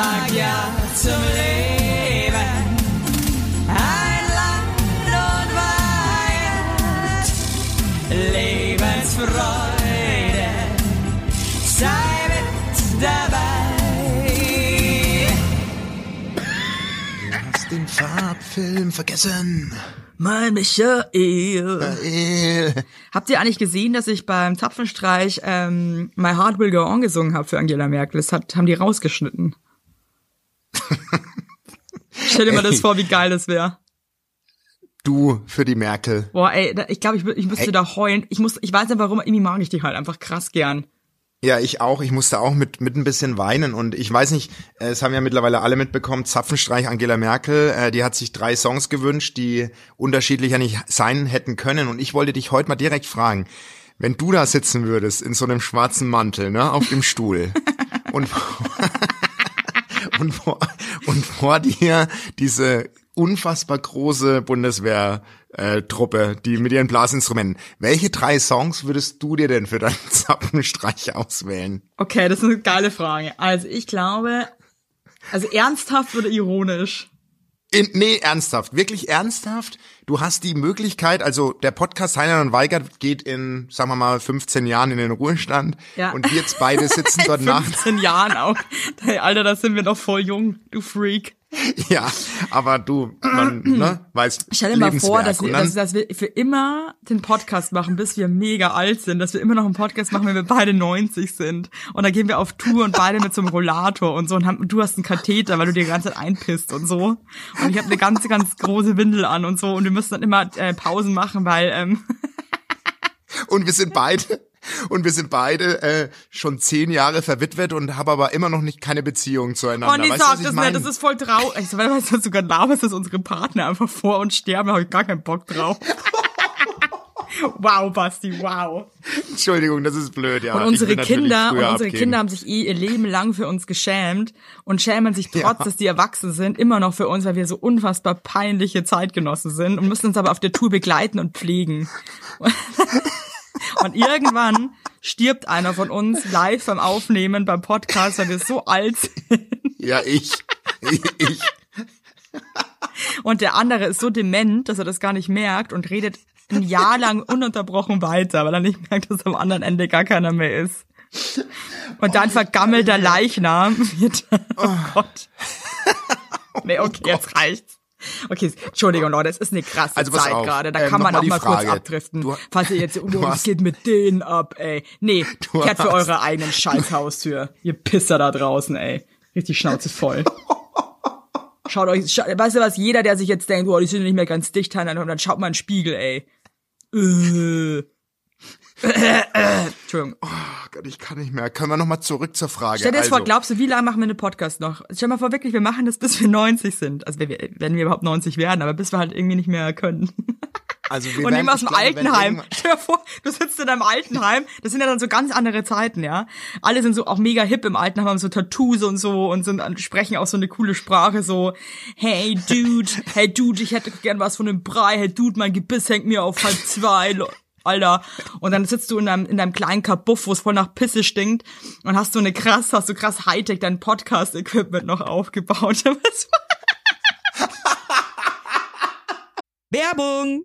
sag ja zum Leben. Ein Land und Weihend, Lebensfreude, sei mit dabei. Hast den Farbfilm vergessen. Mein Michael. Äh, Habt ihr eigentlich gesehen, dass ich beim Zapfenstreich ähm, My Heart Will Go On gesungen habe für Angela Merkel? Das hat, haben die rausgeschnitten. Stell dir mal das vor, wie geil das wäre. Du für die Merkel. Boah, ey, ich glaube, ich, ich müsste Ey. da heulen. Ich muss, ich weiß nicht warum, irgendwie mag ich die halt einfach krass gern. Ja, ich auch. Ich musste auch mit, mit ein bisschen weinen und ich weiß nicht, äh, es haben ja mittlerweile alle mitbekommen, Zapfenstreich Angela Merkel, äh, die hat sich drei Songs gewünscht, die unterschiedlicher nicht sein hätten können und ich wollte dich heute mal direkt fragen, wenn du da sitzen würdest in so einem schwarzen Mantel, ne, auf dem Stuhl und, und, vor, und vor dir diese unfassbar große Bundeswehr äh, Truppe, die mit ihren Blasinstrumenten. Welche drei Songs würdest du dir denn für deinen Zappenstreich auswählen? Okay, das ist eine geile Frage. Also ich glaube, also ernsthaft oder ironisch? In, nee, ernsthaft, wirklich ernsthaft. Du hast die Möglichkeit, also der Podcast Heiner und Weigert geht in, sagen wir mal, 15 Jahren in den Ruhestand. Ja. Und wir jetzt beide sitzen dort nach. 15 Jahren auch. Hey, Alter, da sind wir noch voll jung, du Freak. Ja, aber du, man, ne, weißt, Stell dir mal vor, dass wir, Und dass, dass wir für immer den Podcast machen, bis wir mega alt sind, dass wir immer noch einen Podcast machen, wenn wir beide 90 sind. Und dann gehen wir auf Tour und beide mit so einem Rollator und so und haben, du hast einen Katheter, weil du dir die ganze Zeit einpisst und so. Und ich habe eine ganz, ganz große Windel an und so und wir müssen dann immer äh, Pausen machen, weil ähm, und wir sind beide, und wir sind beide äh, schon zehn Jahre verwitwet und haben aber immer noch nicht keine Beziehung zueinander. Oh, nee, weißt sag das nicht, das ist voll traurig. Ich so, weißt du, du gerade laberst, dass unsere Partner einfach vor uns sterben, habe ich gar keinen Bock drauf. wow, Basti, wow. Entschuldigung, das ist blöd, ja. Und unsere Kinder, und unsere abgeben. Kinder haben sich eh ihr Leben lang für uns geschämt und schämen sich trotz, Ja. dass die erwachsen sind, immer noch für uns, weil wir so unfassbar peinliche Zeitgenossen sind und müssen uns aber auf der Tour begleiten und pflegen. Und irgendwann stirbt einer von uns live beim Aufnehmen beim Podcast, weil wir so alt sind. Ja, ich. ich. ich. Und der andere ist so dement, dass er das gar nicht merkt und redet ein Jahr lang ununterbrochen weiter, weil er nicht merkt, dass am anderen Ende gar keiner mehr ist. Und dann vergammelter Leichnam wird, oh Gott. Nee, okay, jetzt reicht's. Okay, Entschuldigung, Leute, es ist eine krasse Also Zeit gerade. Da ähm, kann man auch mal mal kurz abdriften. Du- falls ihr jetzt, oh, hast- geht mit denen ab, ey. Nee, Du kehrt für hast- eure eigenen Scheißhaustür. Ihr Pisser da draußen, ey. Richtig Schnauze voll. Schaut euch, scha weißt du was, jeder, der sich jetzt denkt, oh, die sind nicht mehr ganz dicht, dann, dann schaut mal in den Spiegel, ey. Äh. Entschuldigung. Oh Gott, ich kann nicht mehr. Können wir noch mal zurück zur Frage? Stell dir das also, vor, glaubst du, wie lange machen wir einen Podcast noch? Stell dir mal vor, wirklich, wir machen das, bis wir 90 sind. Also, wenn wir, wenn wir überhaupt 90 werden, aber bis wir halt irgendwie nicht mehr können. also wir Und nehmen aus dem glaube, Altenheim. Stell dir vor, du sitzt in deinem Altenheim. Das sind ja dann so ganz andere Zeiten, ja. Alle sind so auch mega hip im Altenheim, haben so Tattoos und so und sind, sprechen auch so eine coole Sprache, so, hey Dude, hey Dude, ich hätte gern was von dem Brei, hey Dude, mein Gebiss hängt mir auf halb zwei, Alter. Und dann sitzt du in deinem, in deinem kleinen Kabuff, wo es voll nach Pisse stinkt und hast so eine krass, hast du krass Hightech dein Podcast-Equipment noch aufgebaut. Werbung!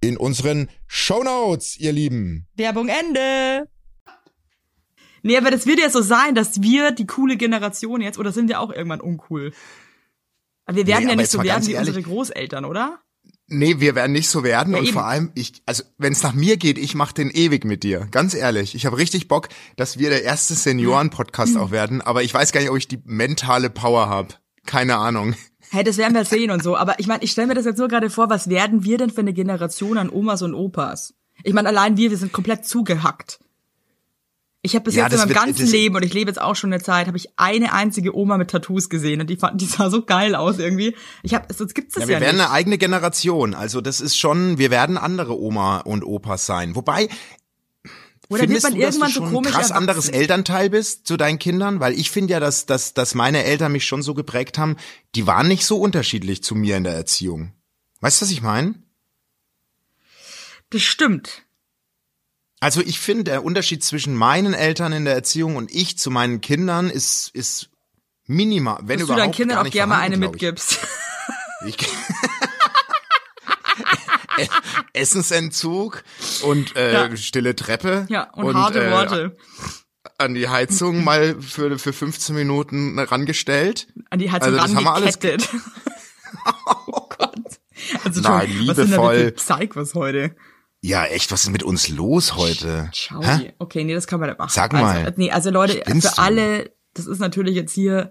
in unseren Shownotes, ihr Lieben. Werbung Ende. Nee, aber das wird ja so sein, dass wir die coole Generation jetzt, oder sind wir auch irgendwann uncool? Aber wir werden Nee, ja nicht so werden wie ehrlich. unsere Großeltern, oder? Nee, wir werden nicht so werden Ja, und eben. vor allem ich also wenn es nach mir geht, ich mache den ewig mit dir. Ganz ehrlich, ich habe richtig Bock, dass wir der erste Senioren Podcast Mhm. auch werden, aber ich weiß gar nicht, ob ich die mentale Power habe. Keine Ahnung. Hey, das werden wir sehen und so. Aber ich meine, ich stelle mir das jetzt nur gerade vor, was werden wir denn für eine Generation an Omas und Opas? Ich meine, allein wir, wir sind komplett zugehackt. Ich habe bis Ja, jetzt in meinem wird- ganzen Leben, und ich lebe jetzt auch schon eine Zeit, habe ich eine einzige Oma mit Tattoos gesehen und die fand, die sah so geil aus irgendwie. Ich habe, sonst gibt's das Ja, ja, wir werden nicht. eine eigene Generation. Also das ist schon, wir werden andere Oma und Opas sein. Wobei Oder wird findest man du, dass irgendwann du so schon ein komisch krass anderes? Elternteil bist zu deinen Kindern? Weil ich finde ja, dass, dass, dass meine Eltern mich schon so geprägt haben, die waren nicht so unterschiedlich zu mir in der Erziehung. Weißt du, was ich meine? Das stimmt. Also ich finde, der Unterschied zwischen meinen Eltern in der Erziehung und ich zu meinen Kindern ist, ist minimal, wenn Dass du überhaupt deinen Kindern auch gerne mal eine mitgibst. Ich. Ich Essensentzug und äh, Ja. stille Treppe Ja, und, harte äh, Worte. an die Heizung mal für, für 15 Minuten rangestellt. An die Heizung also das haben wir alles- rangekettet. oh Gott. Also Nein, schon, was sind liebevoll. Psychos heute? Ja, echt, was ist mit uns los heute? Schau Hä? Okay, nee, das kann man nicht machen. Sag also, mal. äh, Nee, also Leute, für du? alle, das ist natürlich jetzt hier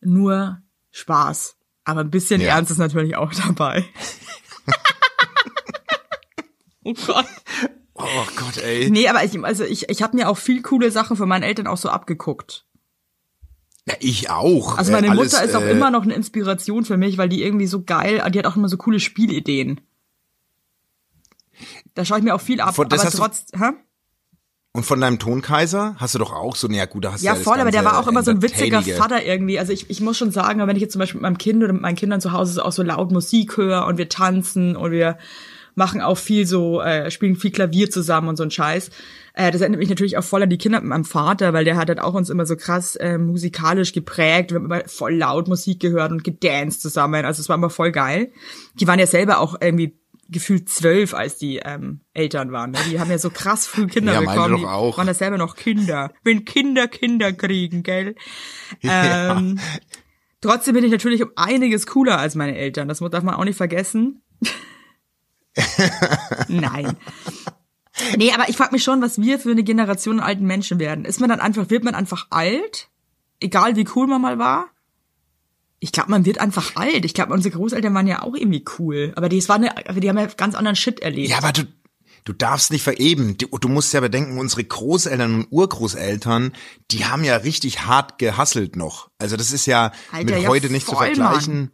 nur Spaß. Aber ein bisschen Ja. Ernst ist natürlich auch dabei. oh Gott. Oh Gott, ey. Nee, aber ich, also ich, ich habe mir auch viel coole Sachen von meinen Eltern auch so abgeguckt. Ja, ich auch. Also Äh, meine alles, Mutter ist auch äh, immer noch eine Inspiration für mich, weil die irgendwie so geil, die hat auch immer so coole Spielideen. Da schaue ich mir auch viel ab, Von- aber hast du- trotz, hä? Und von deinem Tonkaiser hast du doch auch so, naja gut, da hast du Ja, voll, aber der war auch immer so ein witziger. Vater irgendwie. Also ich, ich muss schon sagen, wenn ich jetzt zum Beispiel mit meinem Kind oder mit meinen Kindern zu Hause auch so laut Musik höre und wir tanzen und wir machen auch viel so, äh, spielen viel Klavier zusammen und so ein Scheiß. Äh, das erinnert mich natürlich auch voll an die Kinder mit meinem Vater, weil der hat halt auch uns immer so krass äh, musikalisch geprägt. Wir haben immer voll laut Musik gehört und gedanced zusammen. Also es war immer voll geil. Die waren ja selber auch irgendwie gefühlt zwölf, als die ähm, Eltern waren. Ne? Die haben ja so krass früh Kinder Ja, bekommen. doch die auch. waren ja selber noch Kinder. Wenn Kinder Kinder kriegen, gell? Ja. Ähm, trotzdem bin ich natürlich um einiges cooler als meine Eltern. Das darf man auch nicht vergessen. Nein. Nee, aber ich frage mich schon, was wir für eine Generation alten Menschen werden. Ist man dann einfach, wird man einfach alt? Egal wie cool man mal war? Ich glaube, man wird einfach alt. Ich glaube, unsere Großeltern waren ja auch irgendwie cool. Aber die, war eine, die haben ja ganz anderen Shit erlebt. Ja, aber du, du darfst nicht vereben. Du, du musst ja bedenken, unsere Großeltern und Urgroßeltern, die haben ja richtig hart gehasselt noch. Also das ist ja Alter, mit ja, heute nicht zu vergleichen.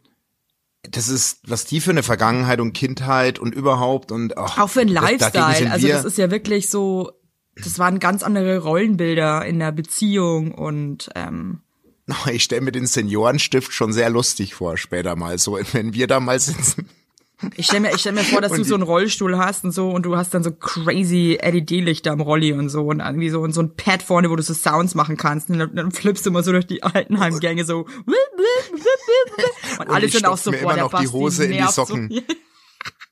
Das ist, was die für eine Vergangenheit und Kindheit und überhaupt und ach, Auch für dagegen Lifestyle. Also das ist ja wirklich so, das waren ganz andere Rollenbilder in der Beziehung und ähm, Ich stelle mir den Seniorenstift schon sehr lustig vor, später mal so, wenn wir da mal sitzen. Ich stell mir, ich stell mir vor, dass Und du die- so einen Rollstuhl hast und so und du hast dann so crazy LED-Lichter am Rolli und so und irgendwie so und so ein Pad vorne, wo du so Sounds machen kannst und dann, dann flippst du immer so durch die Altenheimgänge so und alle sind auch so mir boah, immer der noch die Basti Hose in die Socken. So.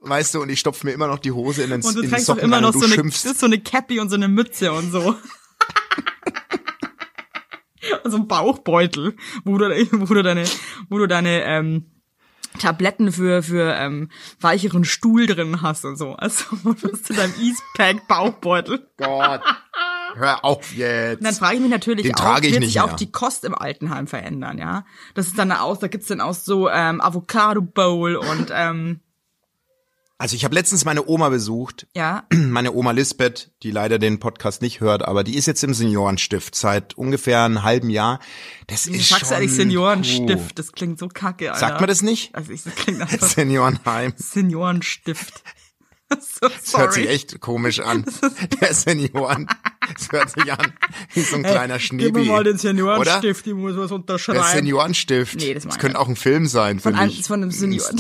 Weißt du, und ich stopf mir immer noch die Hose in den, Und du die trägst doch immer noch so eine, so eine Cappy und so eine Mütze und so. und so ein Bauchbeutel, wo du, wo du deine, wo du deine ähm, Tabletten für für ähm, weicheren Stuhl drin hast und so. Also du hast in deinem Eastpack Bauchbeutel. Gott. Hör auf jetzt. Und dann frage ich mich natürlich Den auch, wird sich auch die Kost im Altenheim verändern, ja? Das ist dann aus, da gibt's dann auch so ähm, Avocado Bowl und ähm, Also ich habe letztens meine Oma besucht, ja, meine Oma Lisbeth, die leider den Podcast nicht hört, aber die ist jetzt im Seniorenstift seit ungefähr einem halben Jahr. Das du ist sagst schon, eigentlich Seniorenstift, Puh. das klingt so kacke, Alter. Sagt man das nicht? Also ich, das klingt einfach Seniorenheim. Seniorenstift. Das hört sich echt komisch an. Der Senioren. Das hört sich an wie so ein kleiner Gib Schneebi. mir mal den? Seniorenstift, ich muss was Der unterschreiben. Seniorenstift. Nee, das ich könnte auch ein Film sein, von, finde ich. von einem Senioren.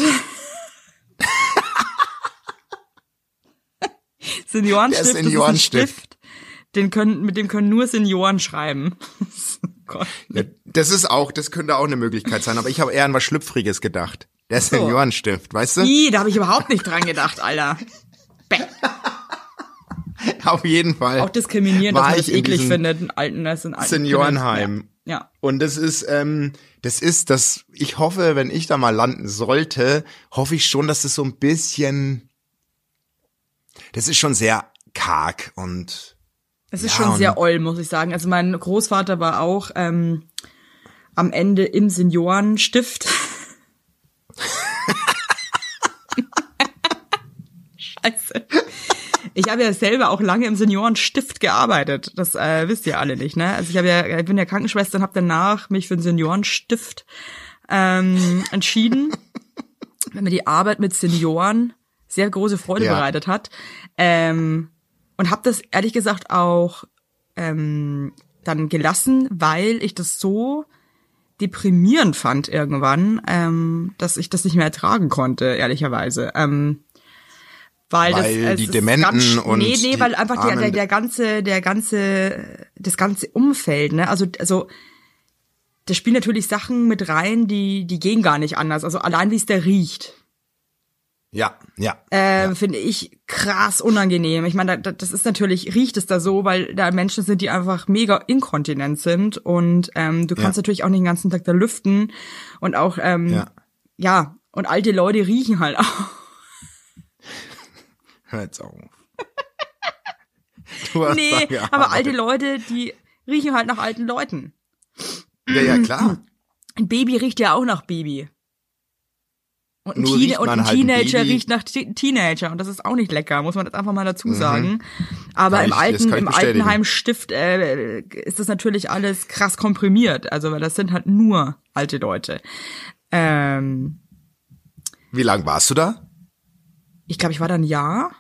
Seniorenstift, Der Seniorenstift. ist ein Stift, den können, mit dem können nur Senioren schreiben. Oh. Ja, das ist auch, das könnte auch eine Möglichkeit sein, aber ich habe eher an was Schlüpfriges gedacht. Der Seniorenstift, weißt du? Ih, da habe ich überhaupt nicht dran gedacht, Alter. Bäh. Auf jeden Fall. Auch diskriminierend, dass man das eklig findet, in alten, das in alten Seniorenheim. Ja. ja. Und das ist, ähm, das ist, das, ich hoffe, wenn ich da mal landen sollte, hoffe ich schon, dass das so ein bisschen, das ist schon sehr karg und Es ist Ja, schon sehr oll, muss ich sagen. Also mein Großvater war auch ähm, am Ende im Seniorenstift. Scheiße. Ich habe ja selber auch lange im Seniorenstift gearbeitet. Das äh, wisst ihr alle nicht, ne? Also ich habe ja, ich bin ja Krankenschwester und habe danach mich für den Seniorenstift ähm, entschieden, wenn mir die Arbeit mit Senioren sehr große Freude Ja. bereitet hat. Ähm, und habe das ehrlich gesagt auch ähm, dann gelassen, weil ich das so deprimierend fand irgendwann, ähm, dass ich das nicht mehr ertragen konnte, ehrlicherweise. Ähm, weil, Weil das, die Dementen ganz, und nee, nee, weil einfach der, der, der ganze, der ganze, das ganze Umfeld, ne, also, also, da spielen natürlich Sachen mit rein, die, die gehen gar nicht anders. Also allein wie es da riecht, ja, ja. äh, finde ich krass unangenehm. Ich meine, da, das ist natürlich, riecht es da so, weil da Menschen sind, die einfach mega inkontinent sind und ähm, du kannst Ja. natürlich auch nicht den ganzen Tag da lüften und auch, ähm, Ja. ja, und alte Leute riechen halt auch. Hör jetzt auf. Du hast Nee, aber alte Leute, die riechen halt nach alten Leuten. Ja, ja, klar. Ein Baby riecht ja auch nach Baby. Und ein, Teen und ein halt ein Teenager Baby. riecht nach Te- Teenager und das ist auch nicht lecker, muss man das einfach mal dazu sagen. Aber Kann im ich- alten, im bestätigen. Altenheimstift äh, ist das natürlich alles krass komprimiert. Also weil das sind halt nur alte Leute. Ähm, Wie lang warst du da? ich glaube, ich war da ein Jahr.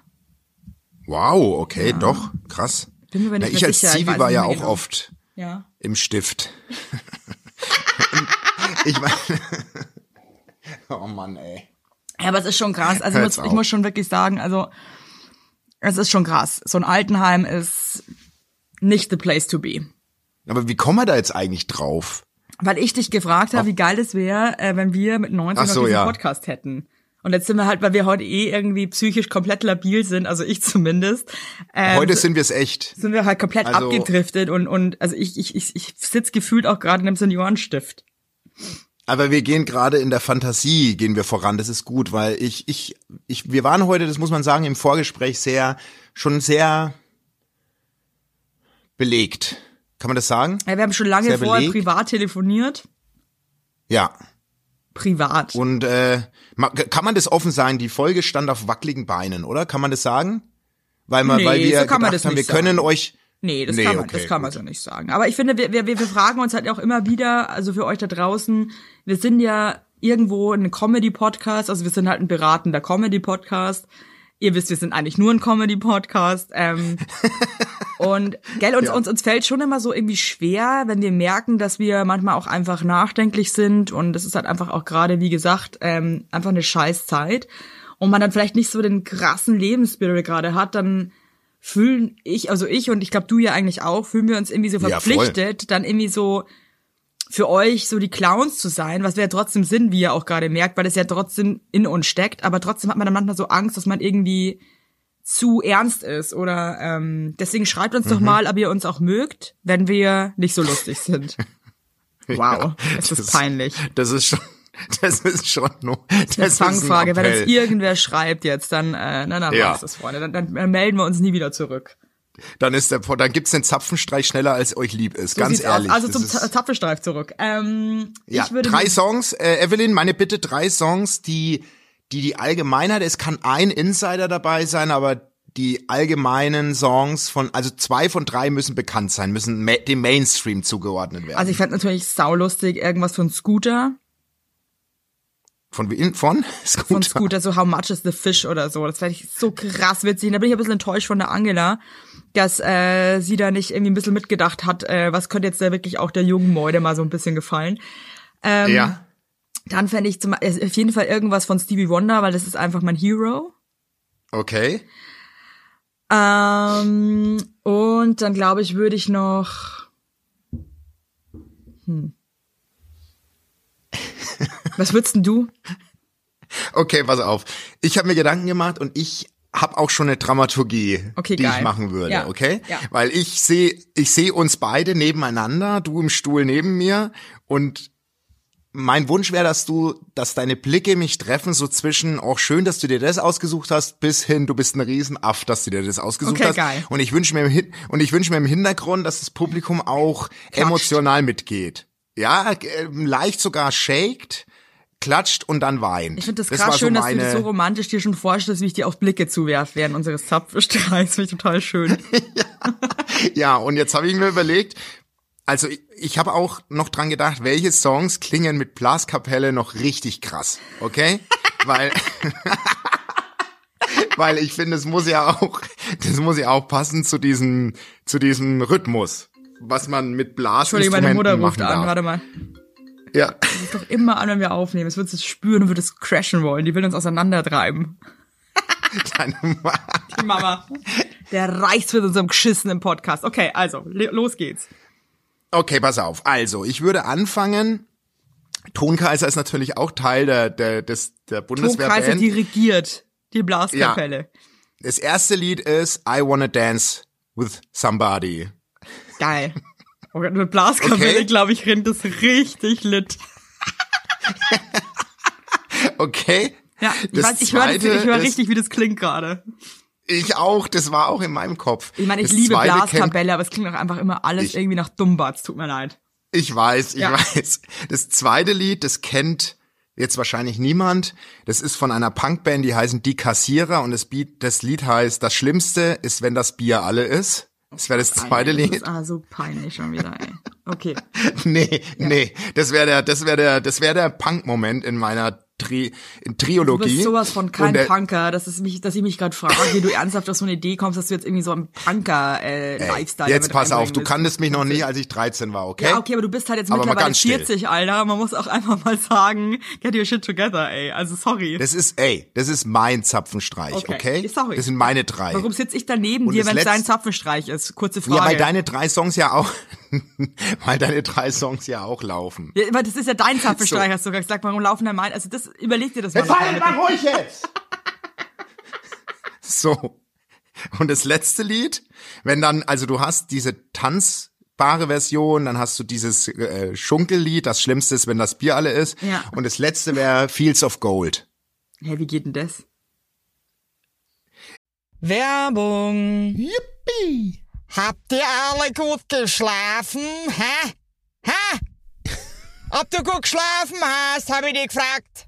Wow, okay, doch, krass. Bin mir aber Na, nicht ich als sicher, ich Zivi war nicht ja auch genau. oft Ja. im Stift. ich meine, oh Mann, ey. Ja, aber es ist schon krass. Also ich muss, ich muss schon wirklich sagen, also es ist schon krass. So ein Altenheim ist nicht the place to be. Aber wie kommen wir da jetzt eigentlich drauf? Weil ich dich gefragt habe, wie geil es wäre, äh, wenn wir mit 19 Ach so, noch diesen ja. Podcast hätten. Und jetzt sind wir halt, weil wir heute eh irgendwie psychisch komplett labil sind, also ich zumindest, ähm, Heute sind wir es echt. sind wir halt komplett Also- abgedriftet und, und also ich, ich, ich, ich sitz gefühlt auch gerade in einem Seniorenstift. Aber wir gehen gerade in der Fantasie, gehen wir voran. Das ist gut, weil ich, ich, ich, wir waren heute, das muss man sagen, im Vorgespräch sehr, schon sehr belegt. Kann man das sagen? Ja, wir haben schon lange Sehr vorher belegt. privat telefoniert. Ja. Privat. Und äh, kann man das offen sagen? Die Folge stand auf wackeligen Beinen, oder? Kann man das sagen? Weil, man, Nee, weil wir so kann man das haben, wir nicht können sagen. euch. Nee, das Nee, kann man, okay, das kann man gut. so nicht sagen. Aber ich finde, wir, wir, wir fragen uns halt auch immer wieder, also für euch da draußen, wir sind ja irgendwo ein Comedy-Podcast, also wir sind halt ein beratender Comedy-Podcast. Ihr wisst, wir sind eigentlich nur ein Comedy-Podcast. Ähm, und gell, uns, Ja. uns, uns fällt schon immer so irgendwie schwer, wenn wir merken, dass wir manchmal auch einfach nachdenklich sind und es ist halt einfach auch gerade, wie gesagt, ähm, einfach eine Scheißzeit und man dann vielleicht nicht so den krassen Lebensspirit gerade hat, dann fühlen ich, also ich und ich glaube du ja eigentlich auch, fühlen wir uns irgendwie so Ja, verpflichtet, dann irgendwie so für euch so die Clowns zu sein, was wir ja trotzdem sind, wie ihr auch gerade merkt, weil es ja trotzdem in uns steckt, aber trotzdem hat man dann manchmal so Angst, dass man irgendwie zu ernst ist oder ähm, deswegen schreibt uns doch Mhm. mal, ob ihr uns auch mögt, wenn wir nicht so lustig sind. Wow, es ist das- peinlich. Das ist schon, das ist schon nur, das Eine ist ein Fangfrage, wenn uns irgendwer schreibt jetzt, dann, äh, na, dann Ja. war's das, Freunde. Dann, dann melden wir uns nie wieder zurück. Dann ist der, dann gibt's den Zapfenstreich schneller als euch lieb ist. So Ganz sieht's aus. ehrlich. Also zum Tapfelstreif zurück. Ähm, Ja, ich würde drei Songs. Äh, Evelyn, meine Bitte, drei Songs, die, die die Allgemeinheit, es kann ein Insider dabei sein, aber die allgemeinen Songs von, also zwei von drei müssen bekannt sein, müssen ma dem Mainstream zugeordnet werden. Also ich fände natürlich saulustig irgendwas von Scooter. Von wem? Von? Von Scooter. Scooter, so How Much is the Fish oder so. Das fände ich so krass witzig. Und da bin ich ein bisschen enttäuscht von der Angela, dass äh, sie da nicht irgendwie ein bisschen mitgedacht hat, äh, was könnte jetzt da wirklich auch der jungen Mäude mal so ein bisschen gefallen. Ähm, Ja. Dann fände ich zum, äh, auf jeden Fall irgendwas von Stevie Wonder, weil das ist einfach mein Hero. Okay. Ähm, und dann glaube ich, würde ich noch. Hm. Was würdest denn du? Okay, pass auf. Ich habe mir Gedanken gemacht und ich habe auch schon eine Dramaturgie, Okay, die geil. ich machen würde, Ja, okay? ja. Weil ich sehe ich sehe uns beide nebeneinander, du im Stuhl neben mir und mein Wunsch wäre, dass du, dass deine Blicke mich treffen, so zwischen, auch schön, dass du dir das ausgesucht hast, bis hin, du bist ein Riesenaff, dass du dir das ausgesucht Okay, hast. geil. Und ich wünsche mir im und ich wünsche mir im Hintergrund, dass das Publikum auch emotional mitgeht. Ja, äh, leicht sogar shakt, klatscht und dann weint. Ich finde das war krass schön, so dass du dir so romantisch dir schon vorstellst, wie ich dir auf Blicke zuwerf während unseres Zapfenstreichs. Finde ich total schön. Ja, und jetzt habe ich mir überlegt, also ich, ich habe auch noch dran gedacht, welche Songs klingen mit Blaskapelle noch richtig krass, okay? Weil weil ich finde, es muss ja auch das muss ja auch passen zu diesem zu diesem Rhythmus, was man mit Entschuldigung, Blasinstrumenten meine Mutter ruft an. Warte mal. Ja. Ruf doch immer an, wenn wir aufnehmen. Es wird es spüren und wird es crashen wollen. Die will uns auseinandertreiben. Deine Ma- Die Mama. Der reicht mit unserem geschissenen Podcast. Okay, also, los geht's. Okay, pass auf. Also, ich würde anfangen. Tonkaiser ist natürlich auch Teil der, der, des, der Tonkreise Bundeswehrband. dirigiert die Blaskapelle. Das erste Lied ist I Wanna Dance with Somebody. Geil. Oh Gott, mit Blaskapelle, Okay. glaube ich, rennt das richtig lit. Okay? Ja, ich Das weiß, ich höre hör richtig, wie das klingt gerade. Ich auch, das war auch in meinem Kopf. Ich meine, ich das liebe Blaskapelle, aber es klingt auch einfach immer alles Ich- irgendwie nach Dummbatz. Tut mir leid. Ich weiß, ich Ja. weiß. Das zweite Lied, das kennt jetzt wahrscheinlich niemand. Das ist von einer Punkband, die heißen Die Kassierer und das, Beat, das Lied heißt Das Schlimmste ist, wenn das Bier alle ist. Das wäre das zweite Das Lied. ist ah, so peinlich schon wieder, ey. Okay. Nee, nee, das wäre der, das wäre der, das wäre der Punk-Moment in meiner Tri in Du Triologie. bist sowas von kein der- Punker, dass, es mich, dass ich mich gerade frage, wie du ernsthaft auf so eine Idee kommst, dass du jetzt irgendwie so einen Punker-Lifestyle Jetzt pass auf, du kanntest mich noch nicht, als ich 13 war, okay? Ja, okay, aber du bist halt jetzt Aber mittlerweile ganz still. 40, Alter. Man muss auch einfach mal sagen, get your shit together, ey. Also sorry. Das ist, ey, das ist mein Zapfenstreich, okay? Okay, sorry. Das sind meine drei. Warum sitze ich daneben Und dir, das wenn es dein Zapfenstreich ist? Kurze Frage. Ja, weil deine drei Songs ja auch, weil deine drei Songs ja auch laufen. Ja, aber das ist ja dein Zapfenstreich, So. hast du gerade gesagt. Warum laufen da mein? Also das überleg dir das mal. Jetzt halt mal ruhig jetzt! so. Und das letzte Lied, wenn dann, also du hast diese tanzbare Version, dann hast du dieses äh, Schunkellied, das Schlimmste ist, wenn das Bier alle ist. Ja. Und das letzte wäre Fields of Gold. Hä, hey, wie geht denn das? Werbung. Yippie! Habt ihr alle gut geschlafen? Hä? Hä? Ob du gut geschlafen hast, habe ich dich gefragt.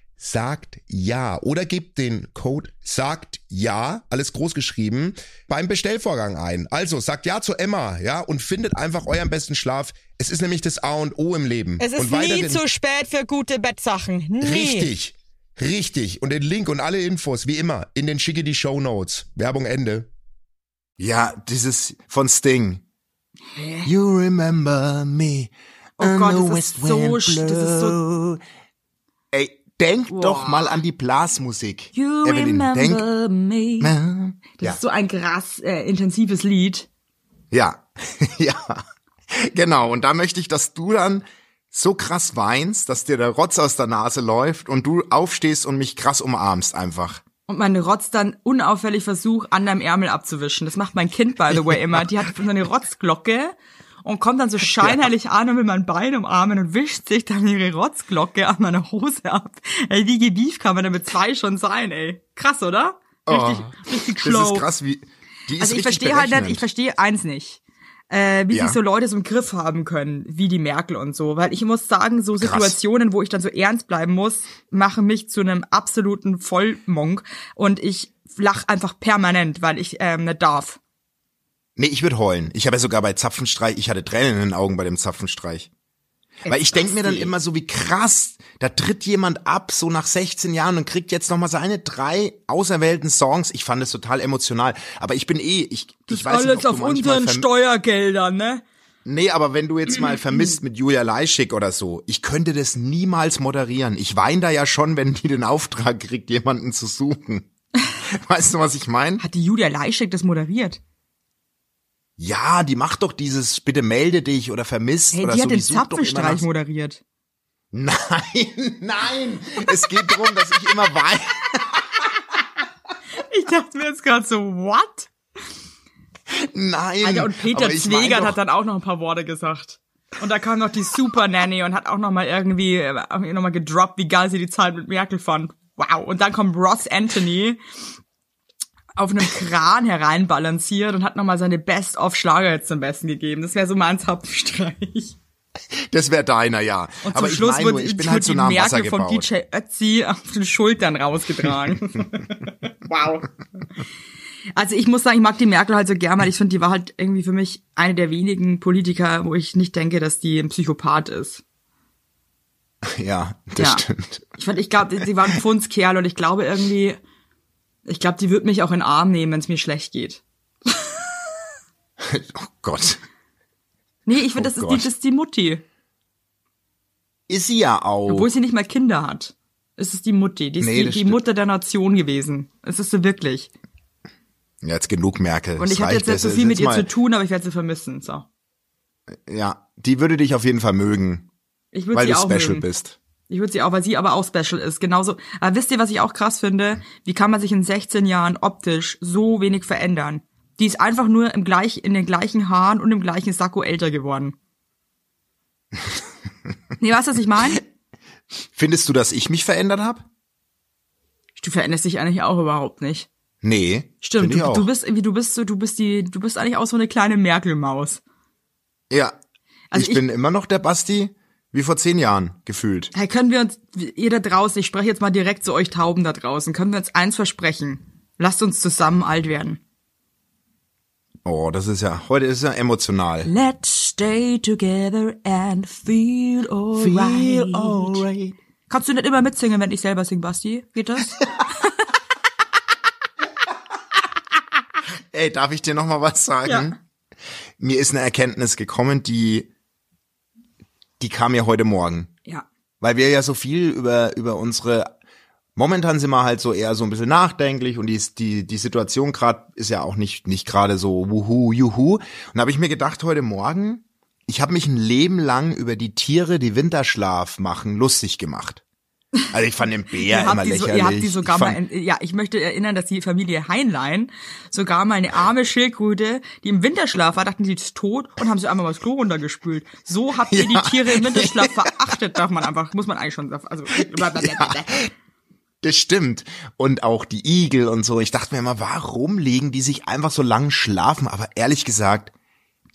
sagt ja oder gebt den Code sagt ja, alles groß geschrieben, beim Bestellvorgang ein. Also sagt ja zu Emma, ja, und findet einfach euren besten Schlaf. Es ist nämlich das A und O im Leben. Es ist und nie zu spät für gute Bettsachen. Nie. Richtig. Richtig. Und den Link und alle Infos, wie immer, in den schicke die Show Notes. Werbung Ende. Ja, dieses von Sting. You remember me. Oh Gott, das ist so das ist so- denk Boah. doch mal an die Blasmusik. You Evelyn, denk. me. Das Ja. ist so ein krass äh, intensives Lied. Ja, ja, genau. Und da möchte ich, dass du dann so krass weinst, dass dir der Rotz aus der Nase läuft und du aufstehst und mich krass umarmst einfach. Und meine Rotz dann unauffällig versucht, an deinem Ärmel abzuwischen. Das macht mein Kind, by the way, immer. Die hat so eine Rotzglocke und kommt dann so scheinheilig an und will mein Bein umarmen und wischt sich dann ihre Rotzglocke an meiner Hose ab. Ey, wie gebieft kann man denn mit zwei schon sein, ey? Krass, oder? Richtig, richtig Das schlau. ist krass, wie die ist Also ich richtig verstehe halt nicht, ich verstehe eins nicht. Äh, wie Ja. sich so Leute so im Griff haben können, wie die Merkel und so. Weil ich muss sagen, so Situationen, wo ich dann so ernst bleiben muss, machen mich zu einem absoluten Vollmonk und ich lach einfach permanent, weil ich ähm, nicht darf. Nee, ich würde heulen. Ich habe ja sogar bei Zapfenstreich, ich hatte Tränen in den Augen bei dem Zapfenstreich. Weil ich denk mir dann immer so, wie krass, da tritt jemand ab, so nach 16 Jahren und kriegt jetzt nochmal seine drei auserwählten Songs. Ich fand es total emotional. Aber ich bin eh, ich, ich weiß nicht, ob manchmal verm- Steuergeldern, ne? Nee, aber wenn du jetzt mal vermisst mit Julia Leischig oder so, ich könnte das niemals moderieren. Ich weine da ja schon, wenn die den Auftrag kriegt, jemanden zu suchen. Weißt du, was ich meine? Hat die Julia Leischek das moderiert? Ja, die macht doch dieses bitte melde dich oder vermisst Hey, oder die so. hat den Zapfenstreich moderiert. Nein, nein. Es geht darum, dass ich immer weine. Ich dachte mir jetzt gerade so, what? Nein. Alter, und Peter Zwegert hat dann auch noch ein paar Worte gesagt. Und da kam noch die Super Nanny und hat auch noch mal irgendwie äh, noch mal gedroppt, wie geil sie die Zeit mit Merkel fand. Wow. Und dann kommt Ross Anthony auf einem Kran hereinbalanciert und hat noch mal seine Best-of-Schlager jetzt zum Besten gegeben. Das wäre so mein Zapfenstreich. Das wäre deiner, ja. Und aber zum ich Schluss meine wird, nur, ich bin halt so die nah Merkel von. DJ Ötzi auf den Schultern rausgetragen. wow. Also ich muss sagen, ich mag die Merkel halt so gern, weil ich finde, die war halt irgendwie für mich eine der wenigen Politiker, wo ich nicht denke, dass die ein Psychopath ist. Ja, das Ja. stimmt. Ich fand, ich glaube, sie war ein Pfundskerl und ich glaube irgendwie, ich glaube, die wird mich auch in den Arm nehmen, wenn es mir schlecht geht. Oh Gott. Nee, ich finde, Oh das, ist die, das ist die Mutti. Ist sie ja auch. Obwohl sie nicht mal Kinder hat. Es ist die Mutti. Die ist Nee, die, die. Mutter der Nation gewesen. Es ist sie wirklich. ja, jetzt genug Merkel. Und ich hatte jetzt nicht so viel mit ihr zu tun, aber ich werde sie vermissen. So. Ja, die würde dich auf jeden Fall mögen, Ich würde weil sie du auch special mögen. bist. Ich würde sie auch, weil sie aber auch special ist. Genauso. Aber wisst ihr, was ich auch krass finde? Wie kann man sich in 16 Jahren optisch so wenig verändern? Die ist einfach nur im gleich, in den gleichen Haaren und im gleichen Sakko älter geworden. nee, weißt du, was ich meine? Findest du, dass ich mich verändert habe? Du veränderst dich eigentlich auch überhaupt nicht. Nee. Stimmt, du, du bist irgendwie, du bist so, du bist die, du bist eigentlich auch so eine kleine Merkel-Maus. Ja. Also ich, ich- bin immer noch der Basti wie vor zehn Jahren gefühlt. Hey, können wir uns, ihr da draußen, ich spreche jetzt mal direkt zu euch Tauben da draußen, können wir uns eins versprechen? Lasst uns zusammen alt werden. Oh, das ist ja, heute ist ja emotional. Let's stay together and feel alright. Kannst du nicht immer mitsingen, wenn ich selber sing, Basti? Geht das? Ey, darf ich dir noch mal was sagen? Ja. Mir ist eine Erkenntnis gekommen, die, die kam mir heute Morgen. ja. Weil wir ja so viel über, über unsere, momentan sind wir halt so eher so ein bisschen nachdenklich und die, die, die Situation gerade ist ja auch nicht, nicht gerade so wuhu, juhu. Und da habe ich mir gedacht heute Morgen, ich habe mich ein Leben lang über die Tiere, die Winterschlaf machen, lustig gemacht. Also ich fand den Bär immer die so, lächerlich. ihr habt die sogar ich mal, ja, ich möchte erinnern, dass die Familie Heinlein sogar mal eine arme Schildkröte, die im Winterschlaf war, dachten, die ist tot und haben sie einmal mal das Klo runtergespült. So habt ihr Ja. die Tiere im Winterschlaf verachtet, darf man einfach, muss man eigentlich schon sagen. Also, Das stimmt. Und auch die Igel und so. Ich dachte mir immer, warum legen die sich einfach so lang schlafen? Aber ehrlich gesagt,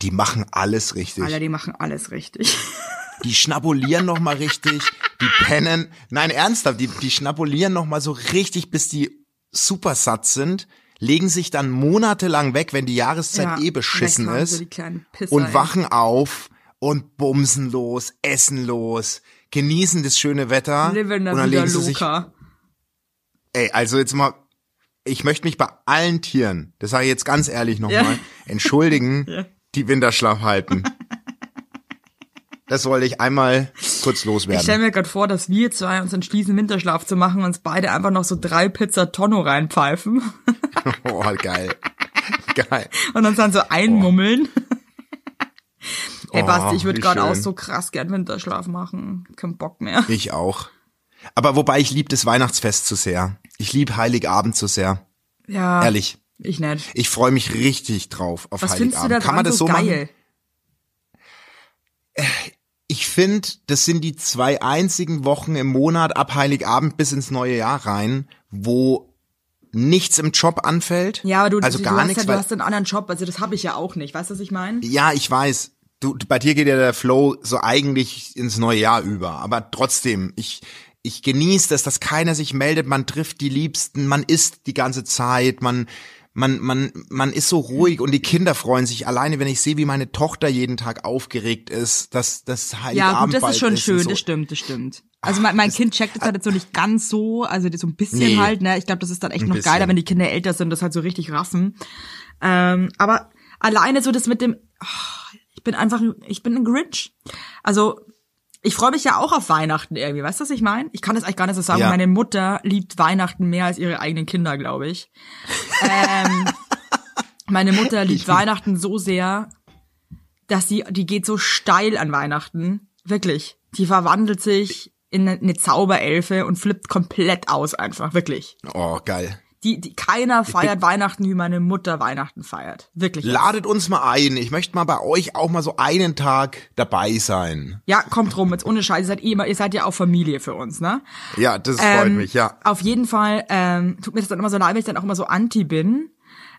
die machen alles richtig. Alter, die machen alles richtig. Die schnabulieren noch mal richtig, Die pennen, nein, ernsthaft, die, die schnabulieren noch mal so richtig, bis die super satt sind, legen sich dann monatelang weg, wenn die Jahreszeit eh beschissen ist Pisser, und ey. wachen auf und bumsen los, essen los, genießen das schöne Wetter Living und dann legen sie sich, ey, also jetzt mal, ich möchte mich bei allen Tieren, das sage ich jetzt ganz ehrlich nochmal, Ja. entschuldigen, die Winterschlaf halten. Das wollte ich einmal kurz Ich stelle loswerden. mir gerade vor, dass wir zwei uns entschließen, Winterschlaf zu machen und uns beide einfach noch so drei Pizza Tonno reinpfeifen Oh, geil. Geil. und uns dann so einmummeln. Ey, Oh, Basti, ich würde wie gerade auch so krass gern Winterschlaf machen. Kein Bock mehr. Ich auch. Aber wobei ich liebe das Weihnachtsfest zu sehr. Ich liebe Heiligabend zu sehr. Ja. Ehrlich. Ich nicht. Ich freue mich richtig drauf auf Was findest Heiligabend. du da Kann man das so geil? machen? Ich finde, das sind die zwei einzigen Wochen im Monat ab Heiligabend bis ins neue Jahr rein, wo nichts im Job anfällt. Ja, aber du, also du, gar du, hast nichts. ja, du weil- hast einen anderen Job, also das habe ich ja auch nicht. Weißt du, was ich meine? Ja, ich weiß. Du, bei dir geht ja der Flow so eigentlich ins neue Jahr über. Aber trotzdem, ich, ich genieße das, dass keiner sich meldet. Man trifft die Liebsten, man isst die ganze Zeit, man, man, man, man ist so ruhig und die Kinder freuen sich. Alleine, wenn ich sehe, wie meine Tochter jeden Tag aufgeregt ist, dass das Heiligabend Ja, gut, das ist schon und schön, so. das stimmt, das stimmt. Also mein, mein Kind checkt es halt jetzt so nicht ganz so, also so ein bisschen Nee. halt, ne? Ich glaube, das ist dann echt noch bisschen. geiler, wenn die Kinder älter sind, das halt so richtig raffen. Ähm, aber alleine so das mit dem, oh, ich bin einfach, ein- ich bin ein Grinch. Also ich freue mich ja auch auf Weihnachten irgendwie, weißt du, was ich meine? Ich kann das eigentlich gar nicht so sagen. Ja. Meine Mutter liebt Weihnachten mehr als ihre eigenen Kinder, glaube ich. ähm, meine Mutter liebt Weihnachten so sehr, dass sie, die geht so steil an Weihnachten. Wirklich. Die verwandelt sich in eine Zauberelfe und flippt komplett aus einfach. Wirklich. Oh, geil. Die, die, keiner feiert Weihnachten, wie meine Mutter Weihnachten feiert. Wirklich. Ladet uns mal ein. Ich möchte mal bei euch auch mal so einen Tag dabei sein. Ja, kommt rum, jetzt ohne Scheiß, ihr seid eh immer, ihr seid ja auch Familie für uns, ne? Ja, das freut Ähm, mich, ja. Auf jeden Fall ähm, tut mir das dann immer so leid, wenn ich dann auch immer so anti bin.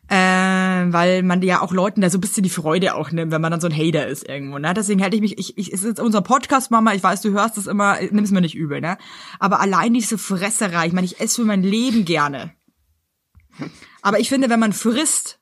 Äh, weil man ja auch Leuten da so ein bisschen die Freude auch nimmt, wenn man dann so ein Hater ist irgendwo, ne? Deswegen hätte ich mich, ich, ich, es ist unser Podcast, Mama, ich weiß, du hörst das immer, nimm's mir nicht übel, ne? Aber allein diese Fresserei, ich meine, ich esse für mein Leben gerne. Aber ich finde, wenn man frisst,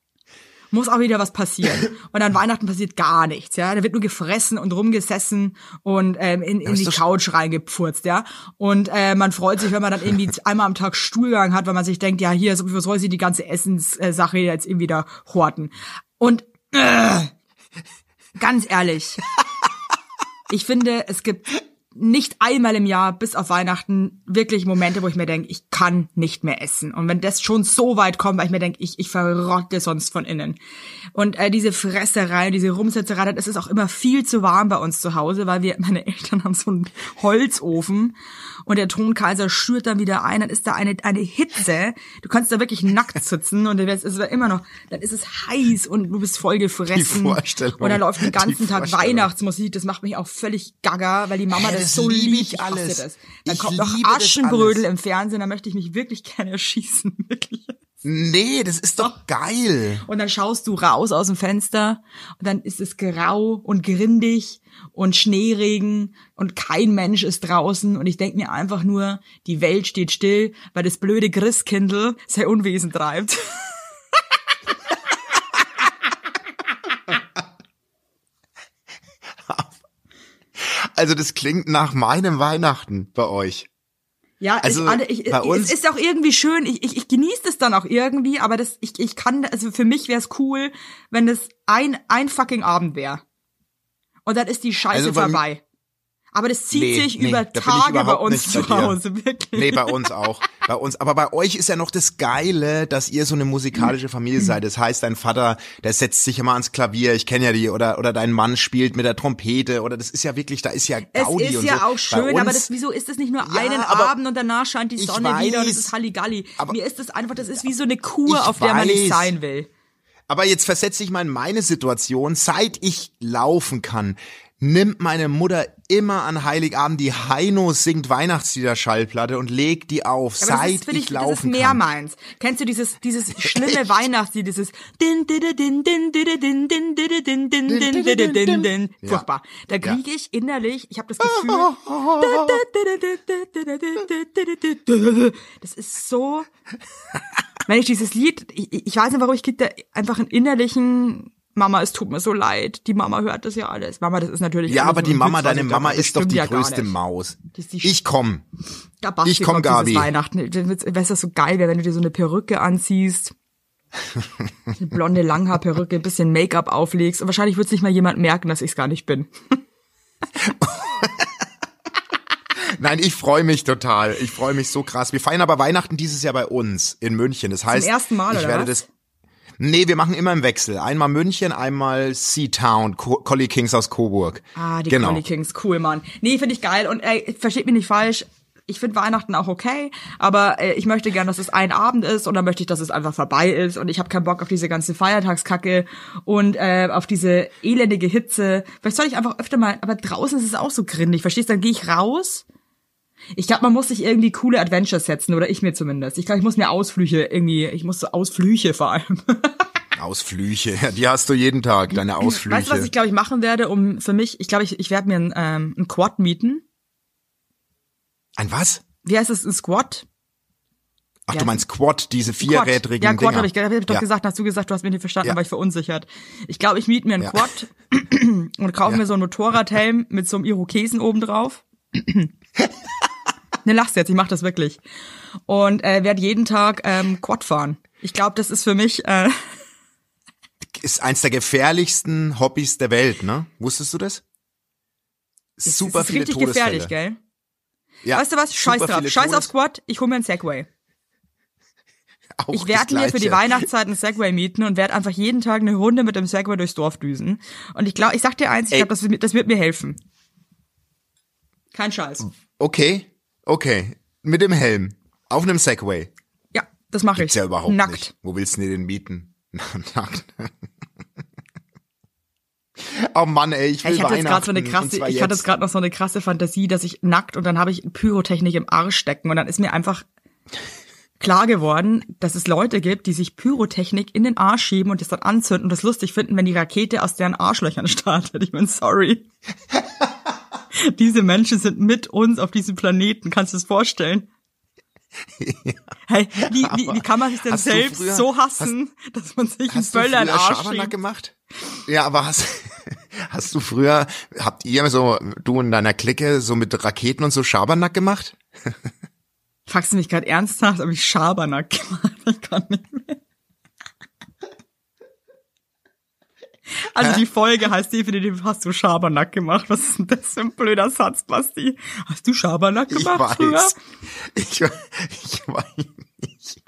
muss auch wieder was passieren. Und an Weihnachten passiert gar nichts, ja. Da wird nur gefressen und rumgesessen und ähm, in, in die Couch reingepfurzt, ja. Und äh, man freut sich, wenn man dann irgendwie einmal am Tag Stuhlgang hat, weil man sich denkt, ja, hier, so soll sie die ganze Essenssache jetzt irgendwie da horten. Und äh, ganz ehrlich, ich finde, es gibt nicht einmal im Jahr bis auf Weihnachten wirklich Momente, wo ich mir denke, ich kann nicht mehr essen. Und wenn das schon so weit kommt, weil ich mir denke, ich, ich verrotte sonst von innen. Und äh, diese Fresserei, diese Rumsitzerei, das ist auch immer viel zu warm bei uns zu Hause, weil wir, meine Eltern haben so einen Holzofen und der Thronkaiser schürt dann wieder ein, dann ist da eine, eine Hitze. Du kannst da wirklich nackt sitzen und es ist immer noch, dann ist es heiß und du bist voll gefressen. Vorstellung. Und dann läuft den ganzen Die Tag. Weihnachtsmusik, das macht mich auch völlig gaga, weil die Mama Hä, das, das so liebt. ich alles. Dann Ich kommt noch Aschenbrödel im Fernsehen, da möchte ich mich wirklich gerne erschießen. Wirklich. Nee, das ist doch geil. Und dann schaust du raus aus dem Fenster und dann ist es grau und grindig und Schneeregen und kein Mensch ist draußen und ich denk mir einfach nur, die Welt steht still, weil das blöde Christkindl sein Unwesen treibt. Also das klingt nach meinem Weihnachten bei euch. Ja, Also, ich, alle- ich, bei uns- es ist auch irgendwie schön. Ich, ich, ich genieße das dann auch irgendwie, aber das, ich, ich kann, also für mich wäre es cool, wenn das ein, ein fucking Abend wäre. Und dann ist die Scheiße Also vorbei. Aber das zieht Nee, sich nee, über Tage bei uns bei zu dir. Hause, wirklich. Nee, bei uns auch. Bei uns. Aber bei euch ist ja noch das Geile, dass ihr so eine musikalische Familie seid. Das heißt, dein Vater, der setzt sich immer ans Klavier, ich kenne ja die, oder, oder dein Mann spielt mit der Trompete, oder das ist ja wirklich, da ist ja Es Gaudi ist und ja so. auch Bei schön, uns, aber das, wieso ist das nicht nur Ja, einen Abend und danach scheint die Sonne wieder und es weiß, ist Halligalli. aber- Mir ist das einfach, das ist wie so eine Kur, auf der man nicht weiß. sein will. Aber jetzt versetze ich mal in meine Situation, seit ich laufen kann, nimmt meine Mutter immer an Heiligabend die Heino singt Weihnachtslieder Schallplatte und legt die auf, das seit ich ich, das ist laufen mehr kann. meins. Kennst du dieses, dieses schlimme Weihnachtslied, dieses din, din, din, din, din, din, din, din, din, din, din, din, din, din, din. Furchtbar. Da kriege ich innerlich, ich habe das Gefühl, Das ist so. Wenn ich dieses Lied, ich, ich weiß nicht warum, ich krieg da einfach einen innerlichen Mama, es tut mir so leid. Die Mama hört das ja alles. Mama, das ist natürlich. Ja, aber die Mama, deine Mama ist doch die ja größte. Maus. Die Ich komm. Ja, Basti Ich komm, Gabi. Weihnachten. Weißt du, so geil wäre, wenn du dir so eine Perücke anziehst. Eine blonde Langhaarperücke, ein bisschen Make-up auflegst. Und wahrscheinlich wird es nicht mal jemand merken, dass ich es gar nicht bin. Nein, ich freue mich total. Ich freue mich so krass. Wir feiern aber Weihnachten dieses Jahr bei uns in München. Das heißt, ersten Mal, ich oder werde das. Nee, wir machen immer im Wechsel. Einmal München, einmal Seatown, Co Collie Kings aus Coburg. Ah, die genau. Collie Kings, cool, Mann. Nee, finde ich geil. Und ey, versteht mich nicht falsch. Ich finde Weihnachten auch okay, aber äh, ich möchte gern, dass es ein Abend ist und dann möchte ich, dass es einfach vorbei ist und ich habe keinen Bock auf diese ganze Feiertagskacke und äh, auf diese elendige Hitze. Vielleicht soll ich einfach öfter mal, aber draußen ist es auch so grindig, verstehst du? Dann gehe ich raus. Ich glaube, man muss sich irgendwie coole Adventures setzen oder ich mir zumindest. Ich glaube, ich muss mir Ausflüche irgendwie, ich muss so Ausflüche vor allem. Ausflüche, ja, die hast du jeden Tag, deine Ausflüche. Weißt du, was ich glaube ich machen werde, um für mich, ich glaube, ich, ich werde mir ein, ähm, ein Quad mieten. Ein was? Wie heißt es, ein Squad? Ach, Ja. du meinst Quad, diese Quad. vierrädrigen Ja, Quad habe ich, hab ich doch Ja. gesagt, hast du gesagt, du hast mich nicht verstanden, Ja. aber ich verunsichert. Ich glaube, ich miete mir einen Ja. Quad und kaufe mir so einen Motorradhelm mit so einem Irokesen oben drauf. ne, lachst jetzt, ich mach das wirklich. Und äh, werde jeden Tag ähm, Quad fahren. Ich glaube, das ist für mich äh, Ist eins der gefährlichsten Hobbys der Welt, ne? Wusstest du das? Super es ist viele richtig Todesfälle. gefährlich, gell? Ja, weißt du was? Scheiß drauf. Scheiß Todes- auf Squad, ich hole mir einen Segway. Auch Ich werde mir für die. Weihnachtszeit einen Segway mieten und werde einfach jeden Tag eine Runde mit dem Segway durchs Dorf düsen. Und ich glaube, ich sag dir eins, ich glaube, das, das wird mir helfen. Kein Scheiß. Okay, okay. Mit dem Helm. Auf einem Segway. Ja, das mache ich. Gibt's ja überhaupt Nackt. nicht. Wo willst du denn den mieten? Nackt. oh Mann, ey, ich will Ich hatte jetzt gerade so eine krasse, ich hatte jetzt jetzt. gerade noch so eine krasse Fantasie, dass ich nackt und dann habe ich Pyrotechnik im Arsch stecken und dann ist mir einfach klar geworden, dass es Leute gibt, die sich Pyrotechnik in den Arsch schieben und das dann anzünden und das lustig finden, wenn die Rakete aus deren Arschlöchern startet. Ich bin sorry. Diese Menschen sind mit uns auf diesem Planeten. Kannst du es vorstellen? Hey, wie, wie, wie kann man sich denn Hast selbst früher- so hassen, dass man sich einen Hast Böller in den Arsch Schabernack schiebt? gemacht? Ja, aber hast, hast du früher, habt ihr so, du in deiner Clique, so mit Raketen und so Schabernack gemacht? Fragst du mich gerade ernsthaft, ob ich Schabernack gemacht Ich kann nicht mehr. Also die Folge heißt definitiv, hast du Schabernack gemacht? Was ist denn das für ein blöder Satz, Basti? Hast du Schabernack Ich gemacht weiß. früher? Ich, ich weiß nicht.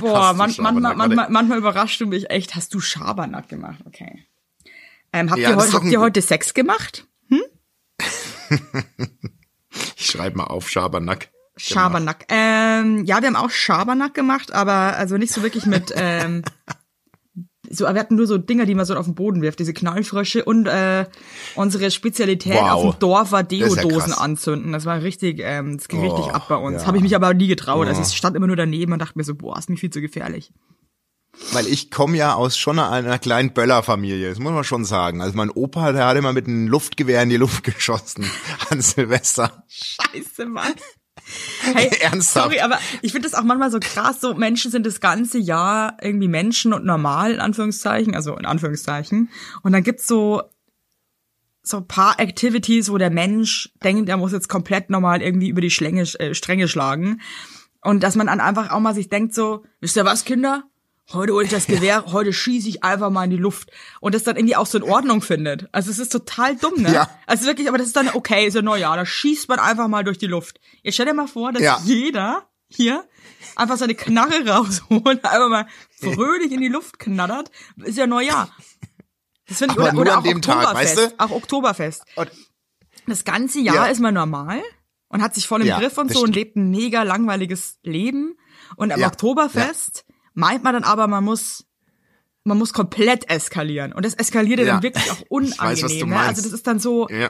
Boah, man, manchmal, manchmal, manchmal überraschst du mich echt. Hast du Schabernack gemacht? Okay. Ähm, habt Ja, ihr, das heu ist doch habt ihr heute Sex gemacht? Ich schreibe mal auf Schabernack. Schabernack. Ähm, ja, wir haben auch Schabernack gemacht, aber also nicht so wirklich mit, ähm, so, wir hatten nur so Dinger, die man so auf den Boden wirft, diese Knallfrösche und äh, unsere Spezialität Wow. auf dem Dorf war ja Deodosen krass. anzünden. Das war richtig, ähm, das ging Oh, richtig ab bei uns. ja. Habe ich mich aber nie getraut. Also ich stand immer nur daneben und dachte mir so, boah, ist mir viel zu gefährlich. Weil ich komme ja aus schon einer kleinen Böllerfamilie, das muss man schon sagen. Also mein Opa, der hat immer mit einem Luftgewehr in die Luft geschossen an Silvester. Scheiße, Mann. Hey, Ernsthaft? sorry, aber ich finde das auch manchmal so krass, so Menschen sind das ganze Jahr irgendwie Menschen und normal, in Anführungszeichen, also in Anführungszeichen. Und dann gibt's so, so ein paar Activities, wo der Mensch denkt, er muss jetzt komplett normal irgendwie über die Schlänge, äh, Stränge schlagen. Und dass man dann einfach auch mal sich denkt so, wisst ihr was, Kinder? Heute hole ich das Gewehr, heute schieße ich einfach mal in die Luft. Und das dann irgendwie auch so in Ordnung findet. Also es ist total dumm, ne? Ja. Also wirklich, aber das ist dann okay, ist ja Neujahr, da schießt man einfach mal durch die Luft. Jetzt stell dir mal vor, dass Ja. jeder hier einfach seine Knarre rausholt, einfach mal fröhlich in die Luft knattert, ist ja Neujahr. Das finde ich, Aber oder, nur oder an auch dem Tag, Oktoberfest. weißt du? Auch Oktoberfest. Und Das ganze Jahr Ja. ist man normal und hat sich voll im Ja, Griff und so und stimmt. lebt ein mega langweiliges Leben. Und am Ja, Oktoberfest meint man dann aber, man muss man muss komplett eskalieren. Und das eskaliert ja dann wirklich auch unangenehm. weiß, ne? Also das ist dann so, ja.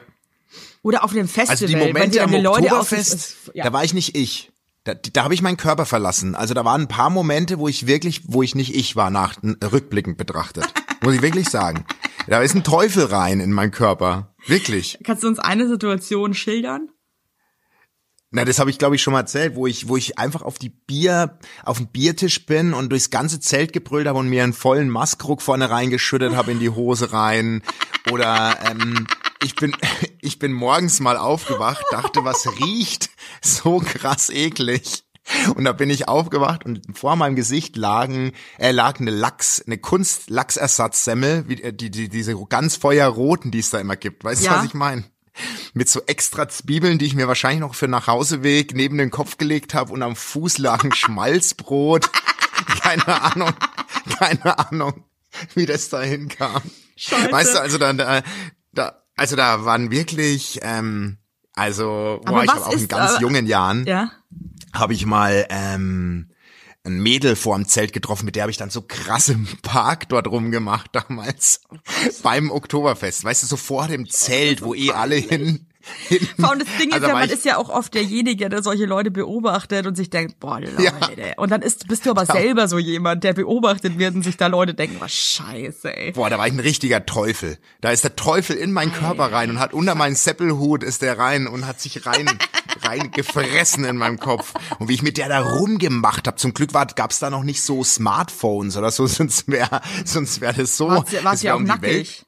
oder auf dem Festival, Also die wenn Momente die am die Leute aus Oktoberfest, ja. da war ich nicht ich. Da, da habe ich meinen Körper verlassen. Also da waren ein paar Momente, wo ich wirklich, wo ich nicht ich war, nach rückblickend betrachtet. Muss ich wirklich sagen. Da ist ein Teufel rein in meinen Körper. Wirklich. Kannst du uns eine Situation schildern? Na, das habe ich glaube ich schon mal erzählt, wo ich wo ich einfach auf die Bier auf den Biertisch bin und durchs ganze Zelt gebrüllt habe und mir einen vollen Maskruck vorne reingeschüttet habe in die Hose rein oder ähm, ich bin ich bin morgens mal aufgewacht, dachte, was riecht so krass eklig. Und da bin ich aufgewacht und vor meinem Gesicht lagen, äh, lag eine Lachs, eine Kunst-Lachsersatzsemmel, wie, äh, die, die, diese ganz feuerroten, die es da immer gibt. Weißt du, Ja. was ich meine? Mit so extra Zwiebeln, die ich mir wahrscheinlich noch für Nachhauseweg neben den Kopf gelegt habe und am Fuß lagen Schmalzbrot. Keine Ahnung, keine Ahnung, wie das da hinkam. Scheiße. Weißt du, also da, da, da also da waren wirklich, ähm, also, boah, ich habe auch in ganz aber- jungen Jahren Ja. habe ich mal ähm, ein Mädel vor dem Zelt getroffen, mit der habe ich dann so krass im Park dort rumgemacht damals beim Oktoberfest. Weißt du, so vor dem Zelt, wo eh alle hin. Vor allem das Ding ist Also ja, war man ist ja auch oft derjenige, der solche Leute beobachtet und sich denkt, boah, Leute. Ja. Und dann ist, bist du aber selber so jemand, der beobachtet wird und sich da Leute denken, was scheiße, ey. Boah, da war ich ein richtiger Teufel. Da ist der Teufel in meinen Körper rein und hat unter meinen Seppelhut ist der rein und hat sich rein rein gefressen in meinem Kopf. Und wie ich mit der da rumgemacht habe. Zum Glück war, gab's da noch nicht so Smartphones oder so, sonst wäre sonst wäre das so. Warst wär ja auch um nackig.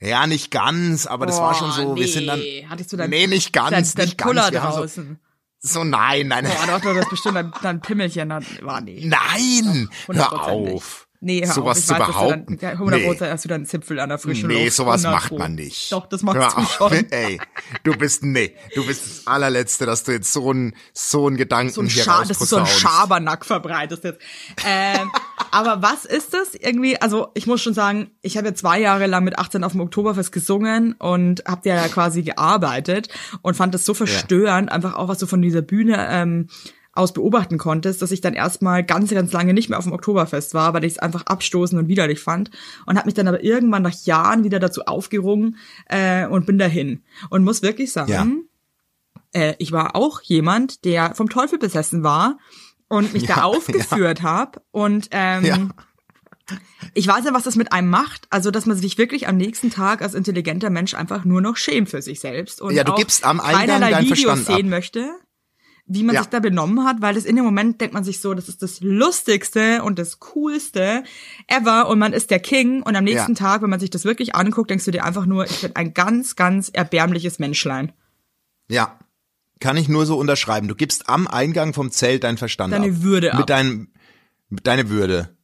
Ja, nicht ganz, aber das war schon so, Boah, wir sind dann, nee. Hattest du dein, nee, nicht ganz, dein, dein nicht Puller ganz, wir haben so, draußen? so, nein, nein, Boah, doch, doch, das bestimmt dein, dein Pimmelchen. Dann, war nee. nein, hör 100% auf. Nee, hör sowas auf. Ich zu weiß, dass behaupten. Du dann, 100 nee. hast du dann einen Zipfel an der frischen Nee, Luft. sowas 100 macht Pro. man nicht. Doch, das machst Hör du auf. schon. Ey, du bist, nee, du bist das allerletzte, dass du jetzt so ein, so ein Gedanken so ein hier Scha das ist so ein. Schabernack verbreitest jetzt. Ähm, aber was ist das irgendwie? Also ich muss schon sagen, ich habe ja zwei Jahre lang mit 18 auf dem Oktoberfest gesungen und habe ja quasi gearbeitet und fand das so verstörend, einfach auch was du von dieser Bühne ähm, aus beobachten konntest, dass ich dann erstmal ganz, ganz lange nicht mehr auf dem Oktoberfest war, weil ich es einfach abstoßend und widerlich fand und habe mich dann aber irgendwann nach Jahren wieder dazu aufgerungen äh, und bin dahin und muss wirklich sagen, Ja. äh, ich war auch jemand, der vom Teufel besessen war und mich da Ja, aufgeführt hab und ähm, Ja. ich weiß ja, was das mit einem macht. Also, dass man sich wirklich am nächsten Tag als intelligenter Mensch einfach nur noch schämt für sich selbst und Ja, du auch gibst am Eingang keinerlei Videos Verstand ab. sehen möchte, wie man Ja. sich da benommen hat, weil das in dem Moment denkt man sich so, das ist das lustigste und das coolste ever und man ist der King und am nächsten Ja. Tag, wenn man sich das wirklich anguckt, denkst du dir einfach nur, ich bin ein ganz, ganz erbärmliches Menschlein. Ja. Kann ich nur so unterschreiben. Du gibst am Eingang vom Zelt deinen Verstand Deine ab. Würde ab. Mit deinem, mit deine Würde.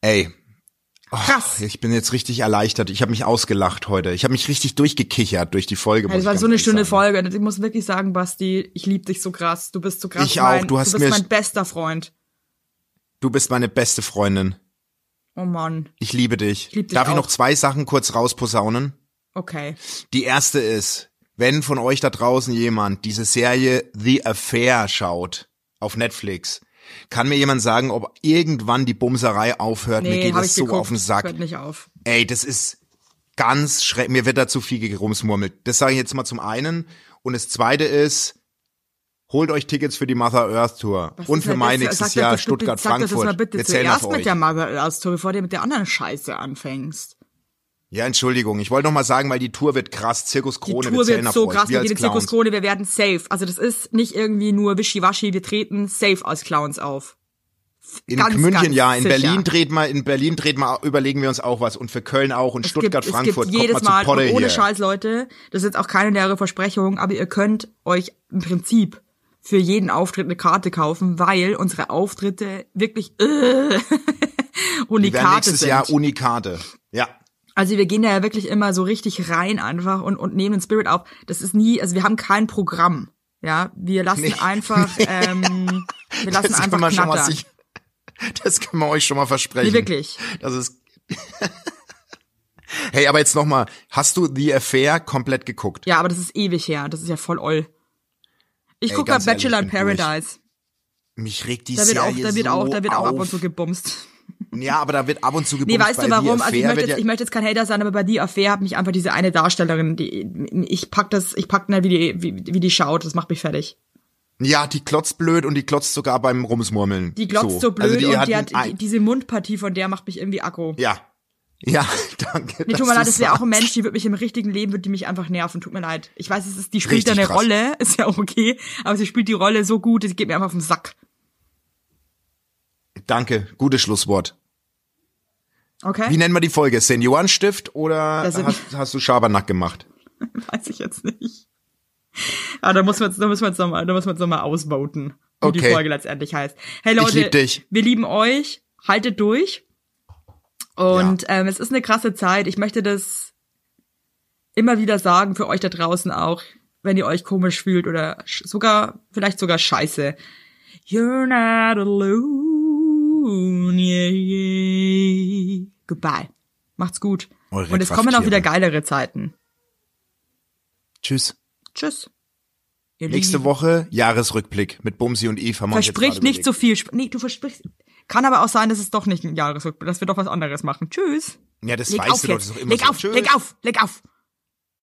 Ey. Oh, Krass. Ich bin jetzt richtig erleichtert. Ich habe mich ausgelacht heute. Ich habe mich richtig durchgekichert durch die Folge. Ja, das ich war so eine Stunde sagen. Folge. Ich muss wirklich sagen, Basti, ich liebe dich so krass. Du bist so krass. Ich auch. Mein, Du hast du bist mir- mein bester Freund. Du bist meine beste Freundin. Oh Mann. Ich liebe dich. lieb dich Darf ich auch. noch zwei Sachen kurz rausposaunen? Okay. Die erste ist, wenn von euch da draußen jemand diese Serie The Affair schaut auf Netflix, kann mir jemand sagen, ob irgendwann die Bumserei aufhört? mir Nee, geht hab es ich so geguckt. auf den Sack. Hört nicht auf. Ey, das ist ganz schrecklich. Mir wird da zu viel gerumsmurmelt. Das sage ich jetzt mal zum einen. Und das zweite ist, holt euch Tickets für die Mother Earth Tour. Was und für mein das? nächstes das Jahr doch bitte- Stuttgart, Sag das mal bitte Wir zählen zuerst mit euch. der Mother Earth Tour, bevor du mit der anderen Scheiße anfängst. Ja, Entschuldigung. Ich wollte noch mal sagen, weil die Tour wird krass. Zirkus Die Krone, Tour wird so krass, wir Zirkus. Krone, wir werden safe. Also das ist nicht irgendwie nur Wischiwaschi, wir treten safe als Clowns auf. In Ganz, München ganz ja, in sicher. Berlin dreht mal, in Berlin dreht mal, überlegen wir uns auch was und für Köln auch und Es Stuttgart, gibt, Frankfurt, es gibt jedes mal Mal, ohne hier. Scheiß, Leute, das ist jetzt auch keine leere Versprechung, aber ihr könnt euch im Prinzip für jeden Auftritt eine Karte kaufen, weil unsere Auftritte wirklich äh, Die Unikate nächstes sind. Jahr Unikate. Ja. Also wir gehen da ja wirklich immer so richtig rein einfach und, und nehmen den Spirit auf. Das ist nie, also wir haben kein Programm. Ja, wir lassen Nee. einfach, ähm, wir lassen Das einfach kann man schon mal knattern. sich, das kann man euch schon mal versprechen. Nee, wirklich. Das ist, hey, aber jetzt noch mal, hast du The Affair komplett geguckt? Ja, aber das ist ewig her. Das ist ja voll oll. Ich gucke ehrlich, Bachelor in. Paradise. Mich regt die Da wird auch, Serie da wird so auch, da wird auch ab und zu gebumst. Ja, aber da wird ab und zu gebumst. Nee, weißt du warum? Also ich möchte, jetzt, ich möchte jetzt kein Hater sein, aber bei The Affair hat mich einfach diese eine Darstellerin, die ich pack das, ich pack nicht, wie die, wie, wie die schaut, das macht mich fertig. ja, die klotzt blöd und die klotzt sogar beim Rumsmurmeln. Die glotzt so, blöd also die und hat die hat die, diese Mundpartie von der macht mich irgendwie aggro. ja. Ja, danke. Nee, tut mir leid, das wäre auch ein. Mensch, die wird mich im richtigen Leben, wird die mich einfach nerven. Tut mir leid. Ich weiß, es ist, die spielt da eine krass. Rolle, ist ja auch okay, aber sie spielt die Rolle so gut, es geht mir einfach auf den Sack. Danke, gutes Schlusswort. Okay? Wie nennen wir die Folge? Seniorenstift oder hast, hast du Schabernack gemacht? Weiß ich jetzt nicht. Ah, da muss man da müssen wir jetzt nochmal, da müssen wir jetzt nochmal ausvoten, wie die Okay. Folge letztendlich heißt. Hey Leute, lieb dich. wir lieben euch, haltet durch. Und ähm, es ist eine krasse Zeit. Ich möchte das immer wieder sagen für euch da draußen auch, wenn ihr euch komisch fühlt oder sogar, vielleicht sogar scheiße. You're not alone. Goodbye. Macht's gut. Eure Und es kommen auch wieder geilere Zeiten. Tschüss. Tschüss. Ihr Nächste Lieben. Woche Jahresrückblick mit Bumsi und Eve. Haben Versprich nicht so viel. Nee, du versprichst. Kann aber auch sein, dass es doch nicht ein Jahresrückblick, dass wir doch was anderes machen. Tschüss. Ja, das Leg weißt du doch, jetzt. das ist doch immer Leg so. auf, Tschüss. leg auf, leg auf.